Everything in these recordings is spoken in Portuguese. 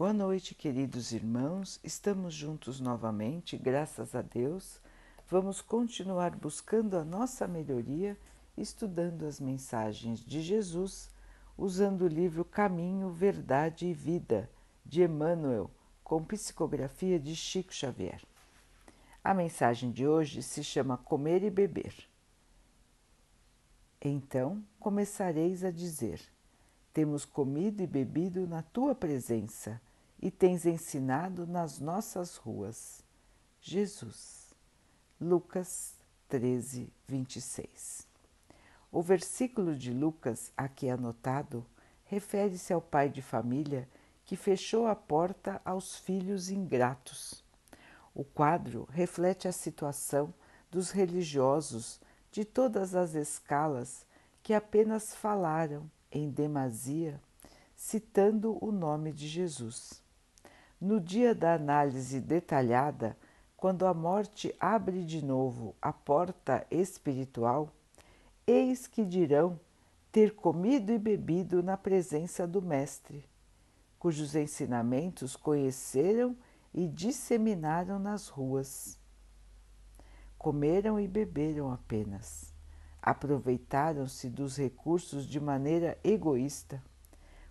Boa noite, queridos irmãos. Estamos juntos novamente, graças a Deus. Vamos continuar buscando a nossa melhoria, estudando as mensagens de Jesus, usando o livro Caminho, Verdade e Vida, de Emmanuel, com psicografia de Chico Xavier. A mensagem de hoje se chama Comer e Beber. Então começareis a dizer: Temos comido e bebido na tua presença e tens ensinado nas nossas ruas. Jesus. Lucas 13, 26. O versículo de Lucas aqui anotado refere-se ao pai de família que fechou a porta aos filhos ingratos. O quadro reflete a situação dos religiosos de todas as escalas que apenas falaram em demasia, citando o nome de Jesus. No dia da análise detalhada, quando a morte abre de novo a porta espiritual, eis que dirão ter comido e bebido na presença do Mestre, cujos ensinamentos conheceram e disseminaram nas ruas comeram e beberam apenas. Aproveitaram-se dos recursos de maneira egoísta.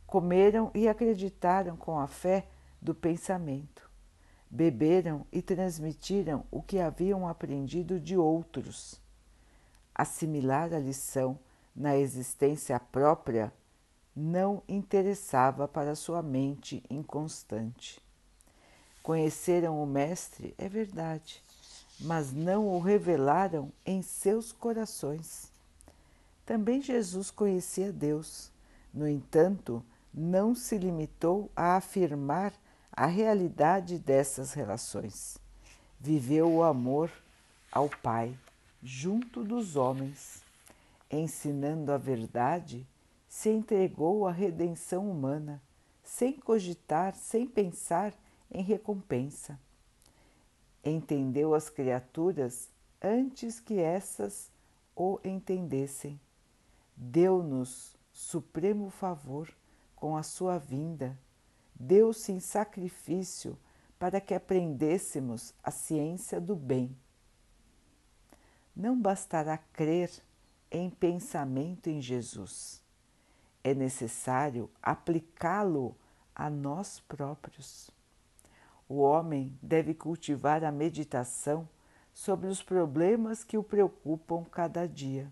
Comeram e acreditaram com a fé do pensamento. Beberam e transmitiram o que haviam aprendido de outros. Assimilar a lição na existência própria não interessava para sua mente inconstante. Conheceram o Mestre, é verdade, mas não o revelaram em seus corações. Também Jesus conhecia Deus, no entanto, não se limitou a afirmar a realidade dessas relações. Viveu o amor ao Pai junto dos homens, ensinando a verdade, se entregou à redenção humana, sem cogitar, sem pensar em recompensa entendeu as criaturas antes que essas o entendessem. Deu-nos supremo favor com a sua vinda, deu-se em sacrifício para que aprendêssemos a ciência do bem. Não bastará crer em pensamento em Jesus, é necessário aplicá-lo a nós próprios. O homem deve cultivar a meditação sobre os problemas que o preocupam cada dia.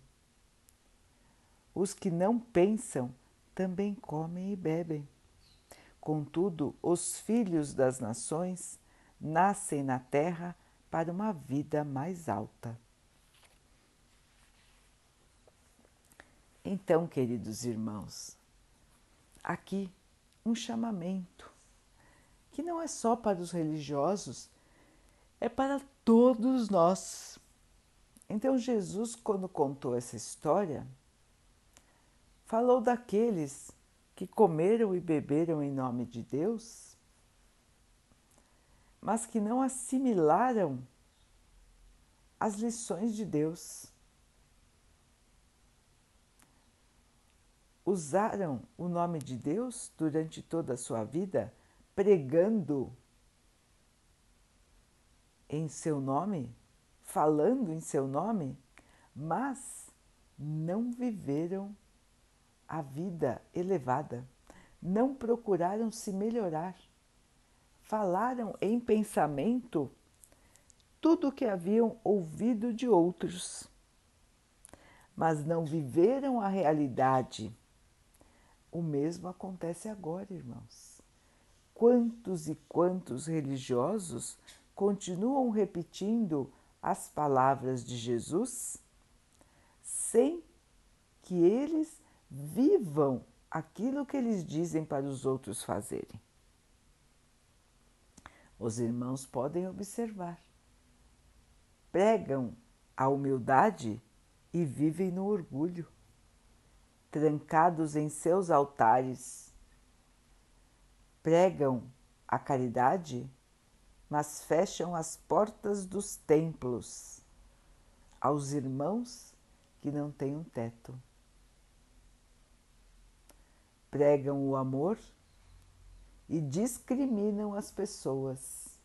Os que não pensam também comem e bebem. Contudo, os filhos das nações nascem na terra para uma vida mais alta. Então, queridos irmãos, aqui um chamamento que não é só para os religiosos, é para todos nós. Então, Jesus, quando contou essa história, falou daqueles que comeram e beberam em nome de Deus, mas que não assimilaram as lições de Deus. Usaram o nome de Deus durante toda a sua vida pregando em seu nome, falando em seu nome, mas não viveram a vida elevada, não procuraram se melhorar, falaram em pensamento tudo o que haviam ouvido de outros, mas não viveram a realidade. O mesmo acontece agora, irmãos. Quantos e quantos religiosos continuam repetindo as palavras de Jesus sem que eles vivam aquilo que eles dizem para os outros fazerem. Os irmãos podem observar. Pregam a humildade e vivem no orgulho, trancados em seus altares pregam a caridade, mas fecham as portas dos templos aos irmãos que não têm um teto. Pregam o amor e discriminam as pessoas.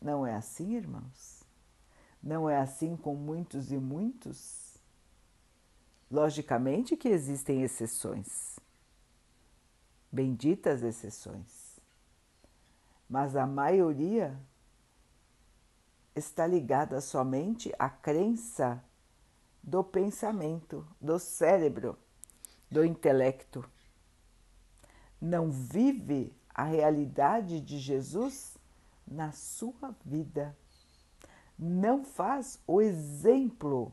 Não é assim, irmãos? Não é assim com muitos e muitos? Logicamente que existem exceções, benditas exceções, mas a maioria está ligada somente à crença do pensamento, do cérebro, do intelecto. Não vive a realidade de Jesus na sua vida. Não faz o exemplo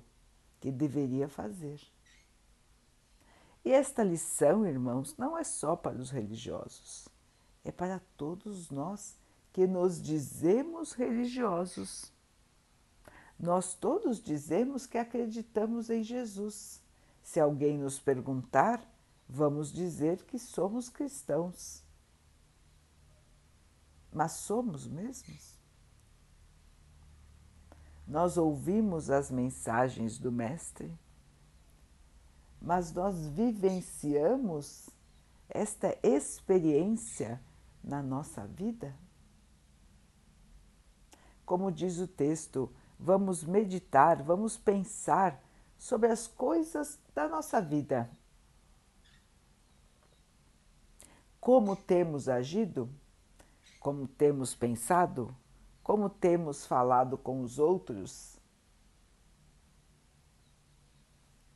que deveria fazer. E esta lição, irmãos, não é só para os religiosos, é para todos nós que nos dizemos religiosos. Nós todos dizemos que acreditamos em Jesus. Se alguém nos perguntar, vamos dizer que somos cristãos. Mas somos mesmos? Nós ouvimos as mensagens do Mestre, mas nós vivenciamos esta experiência na nossa vida? Como diz o texto, vamos meditar, vamos pensar sobre as coisas da nossa vida. Como temos agido? Como temos pensado? Como temos falado com os outros?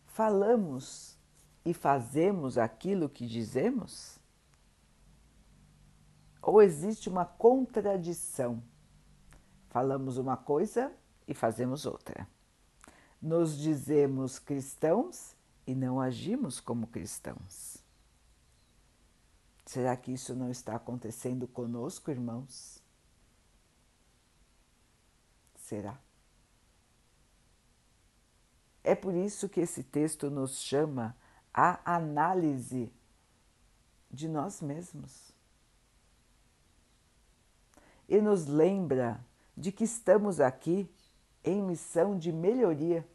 Falamos e fazemos aquilo que dizemos? Ou existe uma contradição? Falamos uma coisa e fazemos outra. Nos dizemos cristãos e não agimos como cristãos. Será que isso não está acontecendo conosco, irmãos? Será? É por isso que esse texto nos chama à análise de nós mesmos e nos lembra de que estamos aqui em missão de melhoria.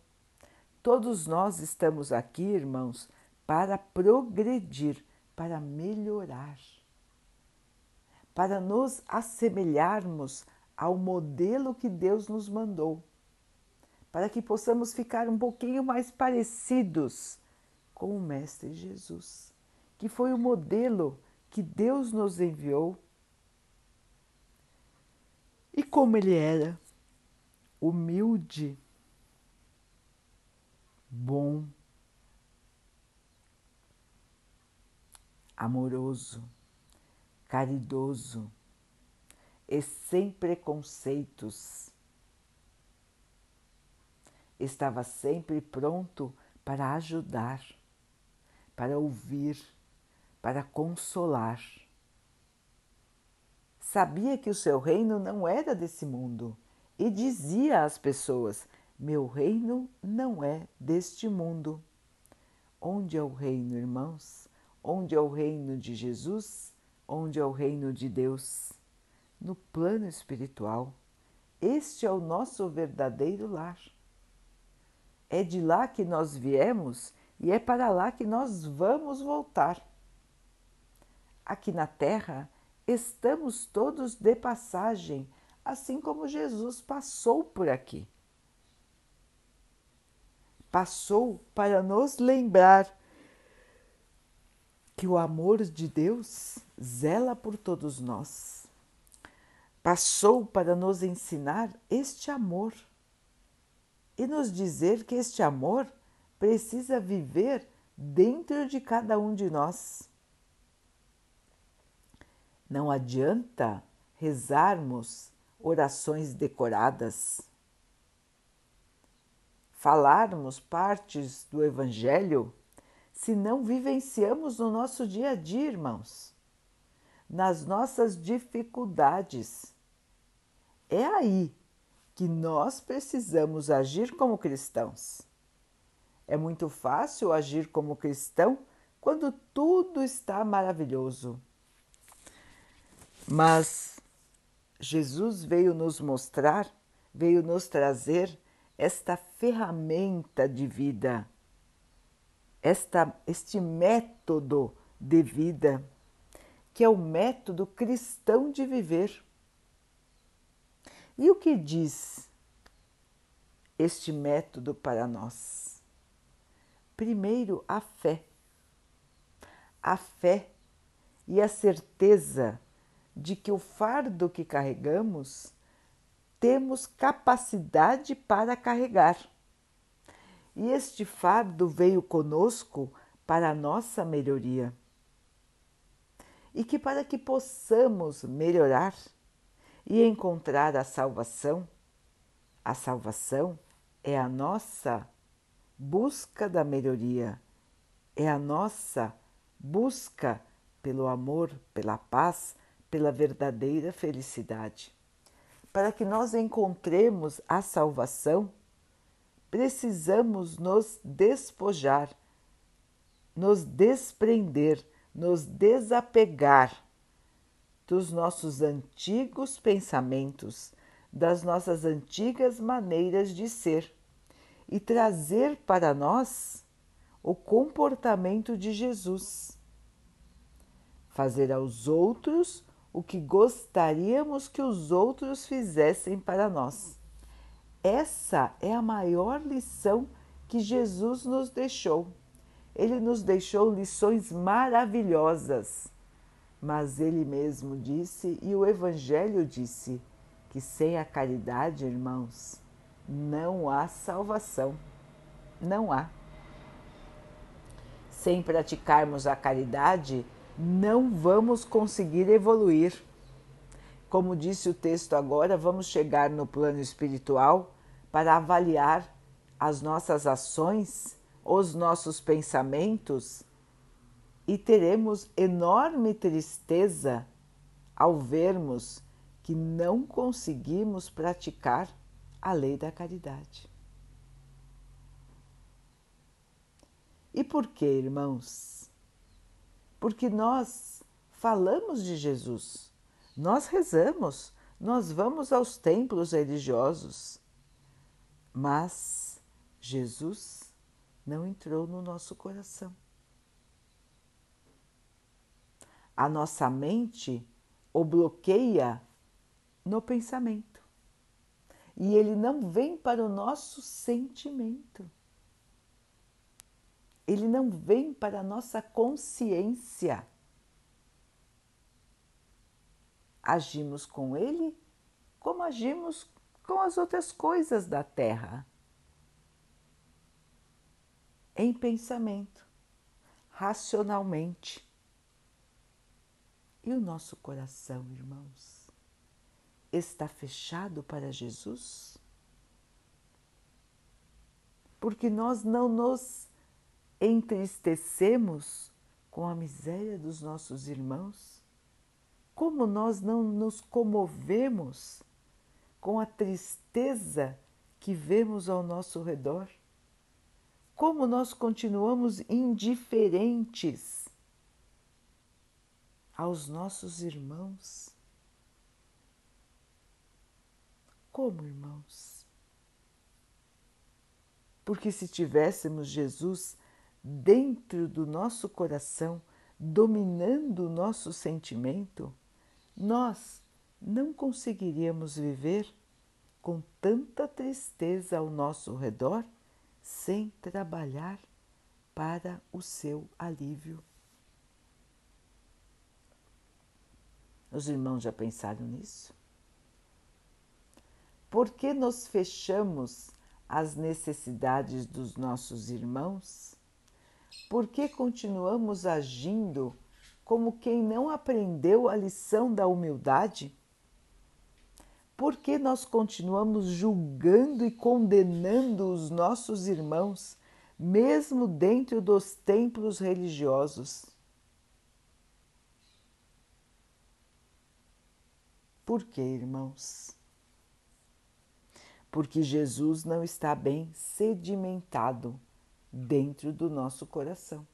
Todos nós estamos aqui, irmãos, para progredir, para melhorar, para nos assemelharmos ao modelo que Deus nos mandou, para que possamos ficar um pouquinho mais parecidos com o Mestre Jesus, que foi o modelo que Deus nos enviou. E como ele era humilde, bom, amoroso, caridoso e sem preconceitos. Estava sempre pronto para ajudar, para ouvir, para consolar. Sabia que o seu reino não era desse mundo e dizia às pessoas: Meu reino não é deste mundo. Onde é o reino, irmãos? Onde é o reino de Jesus? Onde é o reino de Deus? No plano espiritual. Este é o nosso verdadeiro lar. É de lá que nós viemos e é para lá que nós vamos voltar. Aqui na Terra, estamos todos de passagem assim como Jesus passou por aqui. Passou para nos lembrar que o amor de Deus zela por todos nós. Passou para nos ensinar este amor e nos dizer que este amor precisa viver dentro de cada um de nós. Não adianta rezarmos orações decoradas, falarmos partes do Evangelho se não vivenciamos no nosso dia a dia, irmãos, nas nossas dificuldades. É aí que nós precisamos agir como cristãos. É muito fácil agir como cristão quando tudo está maravilhoso. Mas Jesus veio nos mostrar, veio nos trazer esta ferramenta de vida, esta, este método de vida que é o método cristão de viver. E o que diz este método para nós? Primeiro, a fé. A fé e a certeza de que o fardo que carregamos temos capacidade para carregar. E este fardo veio conosco para a nossa melhoria. E que para que possamos melhorar e encontrar a salvação, a salvação é a nossa busca da melhoria, é a nossa busca pelo amor, pela paz, pela verdadeira felicidade. Para que nós encontremos a salvação, precisamos nos despojar, nos desprender, nos desapegar dos nossos antigos pensamentos, das nossas antigas maneiras de ser e trazer para nós o comportamento de Jesus. Fazer aos outros o que gostaríamos que os outros fizessem para nós. Essa é a maior lição que Jesus nos deixou. Ele nos deixou lições maravilhosas, mas ele mesmo disse e o Evangelho disse que sem a caridade, irmãos, não há salvação. Não há. Sem praticarmos a caridade, não vamos conseguir evoluir. Como disse o texto agora, vamos chegar no plano espiritual para avaliar as nossas ações, os nossos pensamentos e teremos enorme tristeza ao vermos que não conseguimos praticar a lei da caridade. E por que, irmãos? Porque nós falamos de Jesus, nós rezamos, nós vamos aos templos religiosos, mas Jesus não entrou no nosso coração. A nossa mente o bloqueia no pensamento. E ele não vem para o nosso sentimento ele não vem para a nossa consciência. Agimos com ele como agimos com as outras coisas da Terra. Em pensamento, racionalmente. E o nosso coração, irmãos, está fechado para Jesus? Porque nós não nos entristecemos com a miséria dos nossos irmãos? Como nós não nos comovemos com a tristeza que vemos ao nosso redor? Como nós continuamos indiferentes aos nossos irmãos? Como, irmãos? Porque se tivéssemos Jesus dentro do nosso coração, dominando o nosso sentimento, nós não conseguiríamos viver com tanta tristeza ao nosso redor sem trabalhar para o seu alívio. Os irmãos já pensaram nisso? Por que nos fechamos às necessidades dos nossos irmãos? Por que continuamos agindo como quem não aprendeu a lição da humildade? Por que nós continuamos julgando e condenando os nossos irmãos, mesmo dentro dos templos religiosos? Por que, irmãos? Porque Jesus não está bem sedimentado dentro do nosso coração.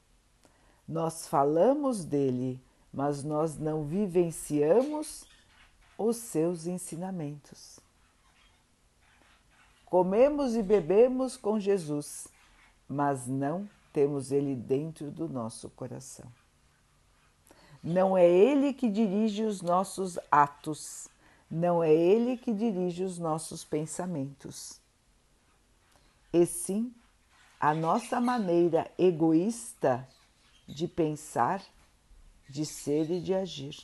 Nós falamos dele, mas nós não vivenciamos os seus ensinamentos. Comemos e bebemos com Jesus, mas não temos ele dentro do nosso coração. Não é Ele que dirige os nossos atos, não é Ele que dirige os nossos pensamentos. E sim a nossa maneira egoísta de pensar, de ser e de agir.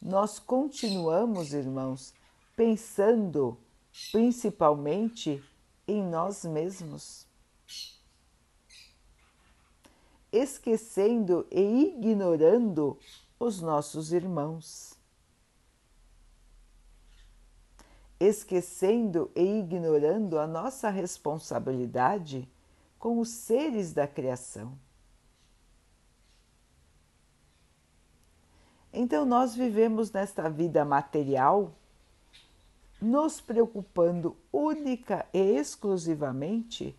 Nós continuamos, irmãos, pensando principalmente em nós mesmos esquecendo e ignorando os nossos irmãos. Esquecendo e ignorando a nossa responsabilidade com os seres da criação. Então, nós vivemos nesta vida material nos preocupando única e exclusivamente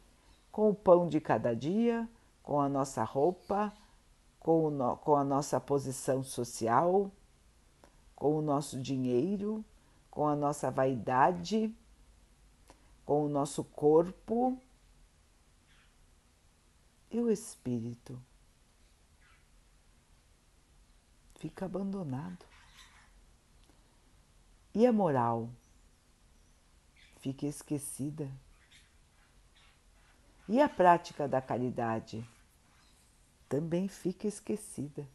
com o pão de cada dia, com a nossa roupa, com, no, com a nossa posição social, com o nosso dinheiro, com a nossa vaidade, com o nosso corpo e o espírito. Fica abandonado. E a moral? Fica esquecida. E a prática da caridade também fica esquecida.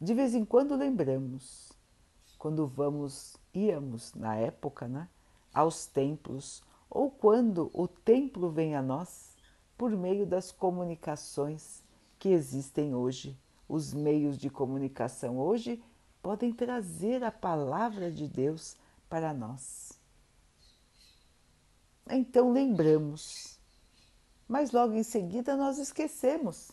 De vez em quando lembramos, quando vamos, íamos na época, né, aos templos, ou quando o templo vem a nós por meio das comunicações que existem hoje. Os meios de comunicação hoje podem trazer a palavra de Deus para nós. Então lembramos, mas logo em seguida nós esquecemos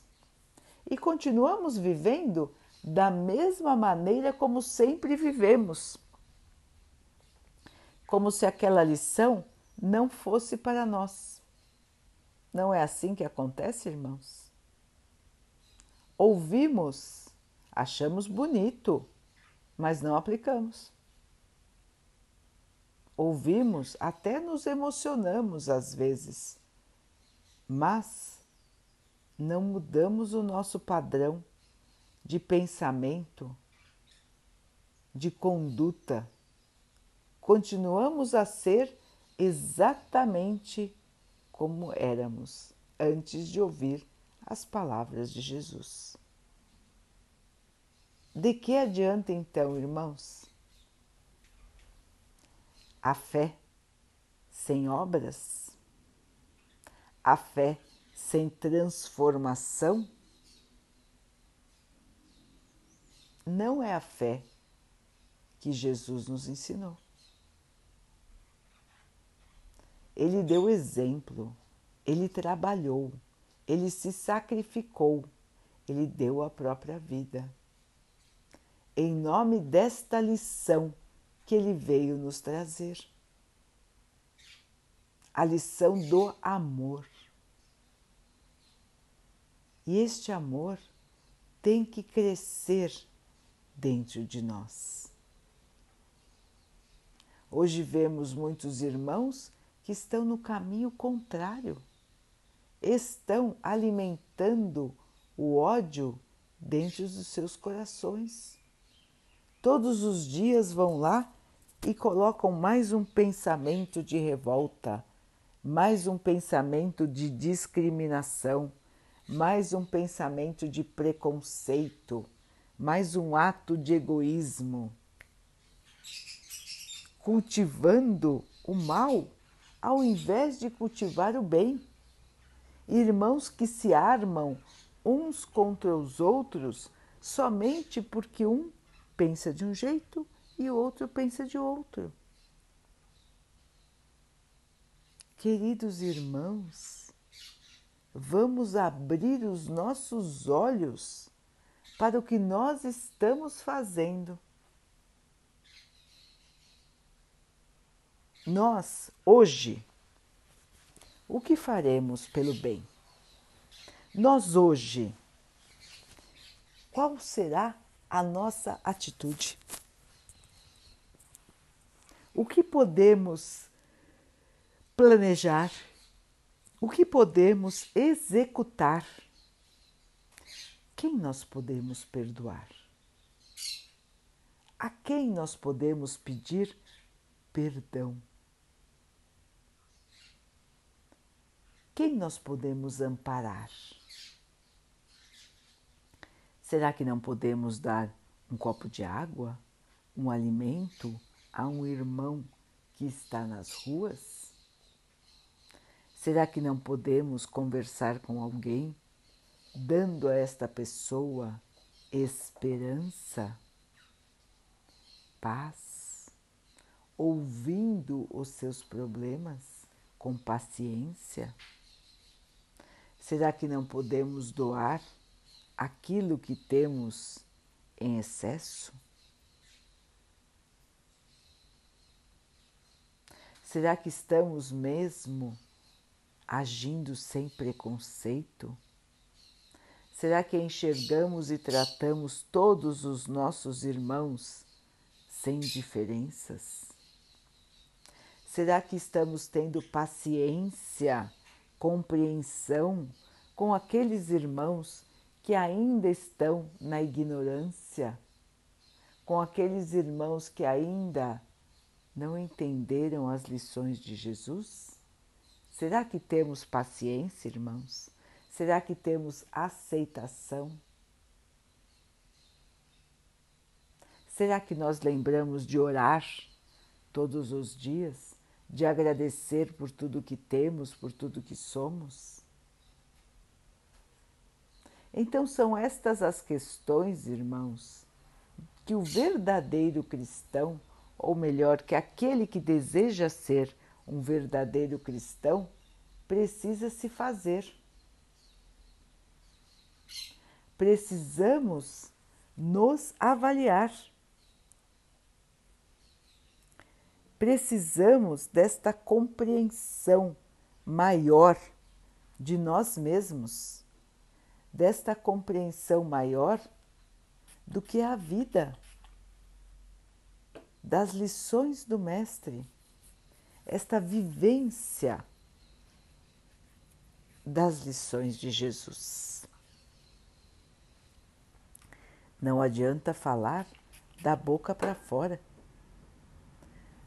e continuamos vivendo da mesma maneira como sempre vivemos, como se aquela lição não fosse para nós. Não é assim que acontece, irmãos? Ouvimos, achamos bonito, mas não aplicamos. Ouvimos, até nos emocionamos às vezes, mas não mudamos o nosso padrão de pensamento, de conduta. Continuamos a ser exatamente como éramos antes de ouvir as palavras de Jesus. De que adianta então, irmãos? A fé sem obras, a fé sem transformação, não é a fé que Jesus nos ensinou. Ele deu exemplo, ele trabalhou, ele se sacrificou, ele deu a própria vida. Em nome desta lição que ele veio nos trazer. A lição do amor. E este amor tem que crescer dentro de nós. Hoje vemos muitos irmãos que estão no caminho contrário, estão alimentando o ódio dentro dos seus corações. Todos os dias vão lá e colocam mais um pensamento de revolta, mais um pensamento de discriminação, mais um pensamento de preconceito, mais um ato de egoísmo, cultivando o mal ao invés de cultivar o bem. Irmãos que se armam uns contra os outros somente porque um pensa de um jeito e o outro pensa de outro. Queridos irmãos, vamos abrir os nossos olhos para o que nós estamos fazendo. Nós, hoje, o que faremos pelo bem? Nós, hoje, qual será a nossa atitude? o que podemos planejar, o que podemos executar. Quem nós podemos perdoar? A quem nós podemos pedir perdão? Quem nós podemos amparar? Será que não podemos dar um copo de água, um alimento a um irmão que está nas ruas? Será que não podemos conversar com alguém, dando a esta pessoa esperança, paz, ouvindo os seus problemas com paciência? Será que não podemos doar aquilo que temos em excesso? Será que estamos mesmo agindo sem preconceito? Será que enxergamos e tratamos todos os nossos irmãos sem diferenças? Será que estamos tendo paciência? compreensão com aqueles irmãos que ainda estão na ignorância, com aqueles irmãos que ainda não entenderam as lições de Jesus? Será que temos paciência, irmãos? Será que temos aceitação? Será que nós lembramos de orar todos os dias? de agradecer por tudo que temos, por tudo que somos? Então, são estas as questões, irmãos, que o verdadeiro cristão, ou melhor, que aquele que deseja ser um verdadeiro cristão, precisa se fazer. Precisamos nos avaliar precisamos desta compreensão maior de nós mesmos, desta compreensão maior do que a vida, das lições do Mestre, esta vivência das lições de Jesus. Não adianta falar da boca para fora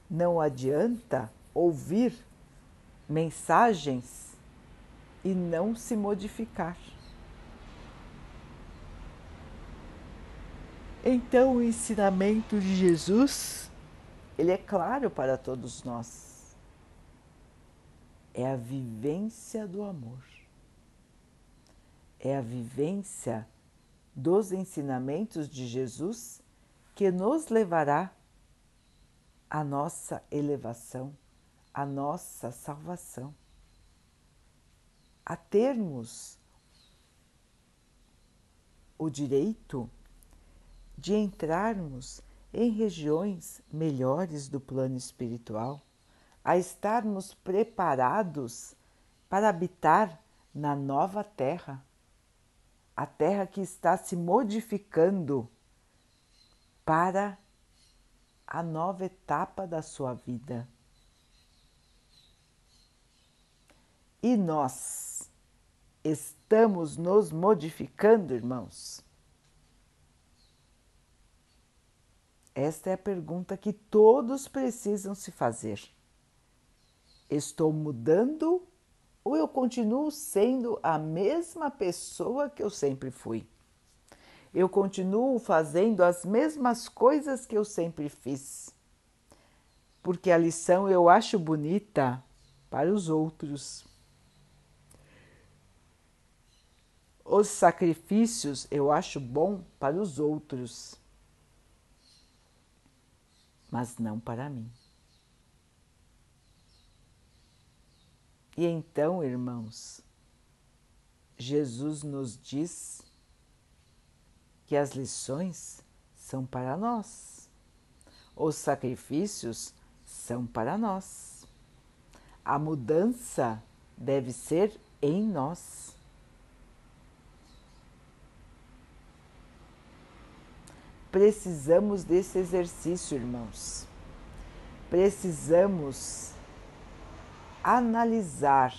não adianta ouvir mensagens e não se modificar. Então o ensinamento de Jesus, ele é claro para todos nós. É a vivência do amor. É a vivência dos ensinamentos de Jesus que nos levará a nossa elevação, a nossa salvação, a termos o direito de entrarmos em regiões melhores do plano espiritual, a estarmos preparados para habitar na nova terra, a terra que está se modificando para a nova etapa da sua vida. E nós estamos nos modificando, irmãos? Esta é a pergunta que todos precisam se fazer. Estou mudando ou eu continuo sendo a mesma pessoa que eu sempre fui? eu continuo fazendo as mesmas coisas que eu sempre fiz. Porque a lição eu acho bonita para os outros. Os sacrifícios eu acho bom para os outros, mas não para mim. E então, irmãos, Jesus nos diz que as lições são para nós, os sacrifícios são para nós. A mudança deve ser em nós. Precisamos desse exercício, irmãos. Precisamos analisar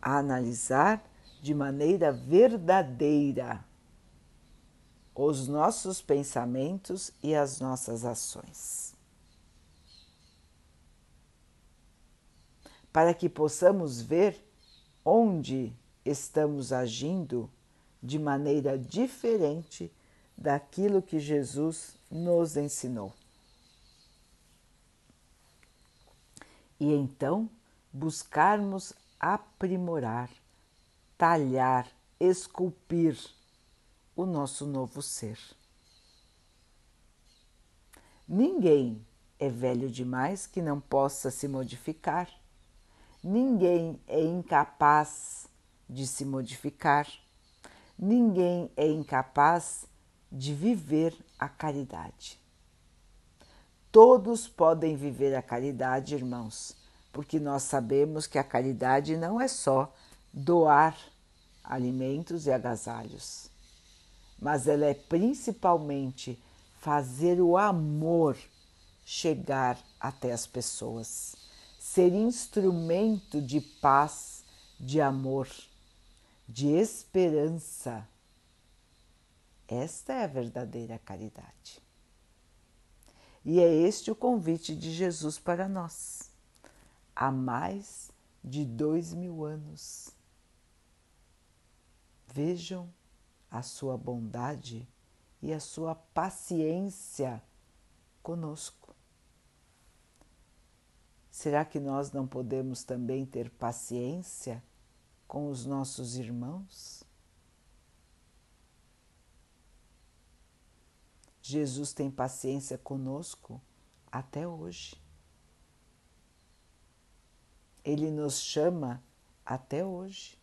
a analisar de maneira verdadeira os nossos pensamentos e as nossas ações. Para que possamos ver onde estamos agindo de maneira diferente daquilo que Jesus nos ensinou. E então buscarmos aprimorar, talhar, esculpir o nosso novo ser. Ninguém é velho demais que não possa se modificar. Ninguém é incapaz de se modificar. Ninguém é incapaz de viver a caridade. Todos podem viver a caridade, irmãos, porque nós sabemos que a caridade não é só doar alimentos e agasalhos, mas ela é principalmente fazer o amor chegar até as pessoas, ser instrumento de paz, de amor, de esperança. Esta é a verdadeira caridade. E é este o convite de Jesus para nós, há mais de dois mil anos. Vejam a sua bondade e a sua paciência conosco. Será que nós não podemos também ter paciência com os nossos irmãos? Jesus tem paciência conosco até hoje. Ele nos chama até hoje.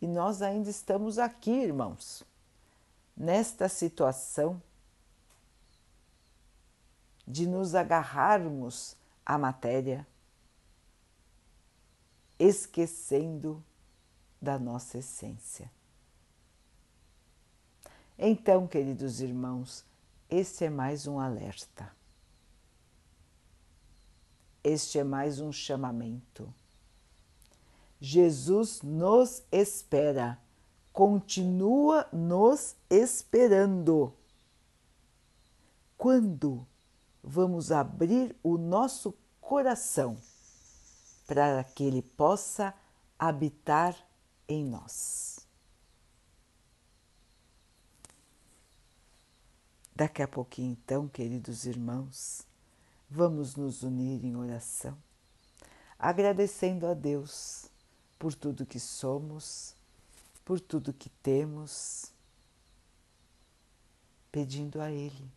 E nós ainda estamos aqui, irmãos, nesta situação de nos agarrarmos à matéria, esquecendo da nossa essência. Então, queridos irmãos, este é mais um alerta. Este é mais um chamamento. Jesus nos espera, continua nos esperando. Quando vamos abrir o nosso coração para que Ele possa habitar em nós? Daqui a pouquinho, então, queridos irmãos, vamos nos unir em oração, agradecendo a Deus por tudo que somos, por tudo que temos, pedindo a Ele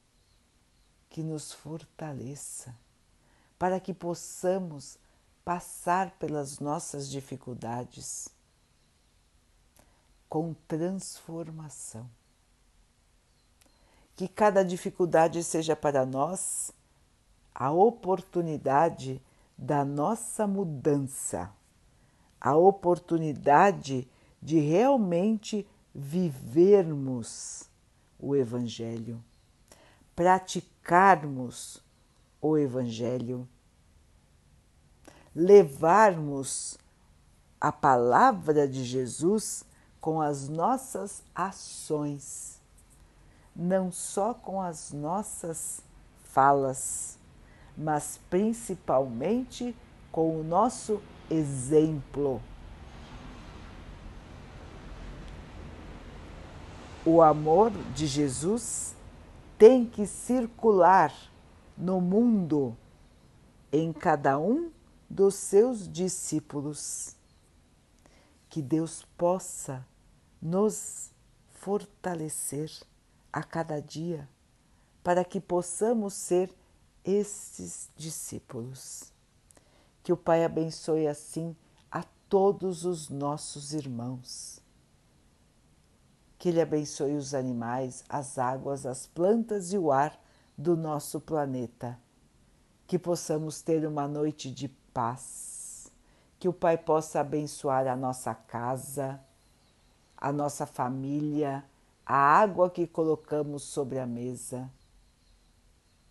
que nos fortaleça para que possamos passar pelas nossas dificuldades com transformação que cada dificuldade seja para nós a oportunidade da nossa mudança, a oportunidade de realmente vivermos o Evangelho, praticarmos o Evangelho, levarmos a palavra de Jesus com as nossas ações não só com as nossas falas, mas principalmente com o nosso exemplo. O amor de Jesus tem que circular no mundo em cada um dos seus discípulos. Que Deus possa nos fortalecer a cada dia, para que possamos ser esses discípulos. Que o Pai abençoe assim a todos os nossos irmãos. Que Ele abençoe os animais, as águas, as plantas e o ar do nosso planeta. Que possamos ter uma noite de paz. Que o Pai possa abençoar a nossa casa, a nossa família, a água que colocamos sobre a mesa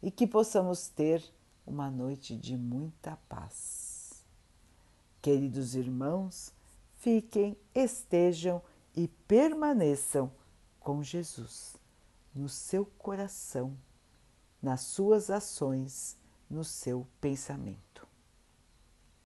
e que possamos ter uma noite de muita paz. Queridos irmãos, fiquem, estejam e permaneçam com Jesus no seu coração, nas suas ações, no seu pensamento.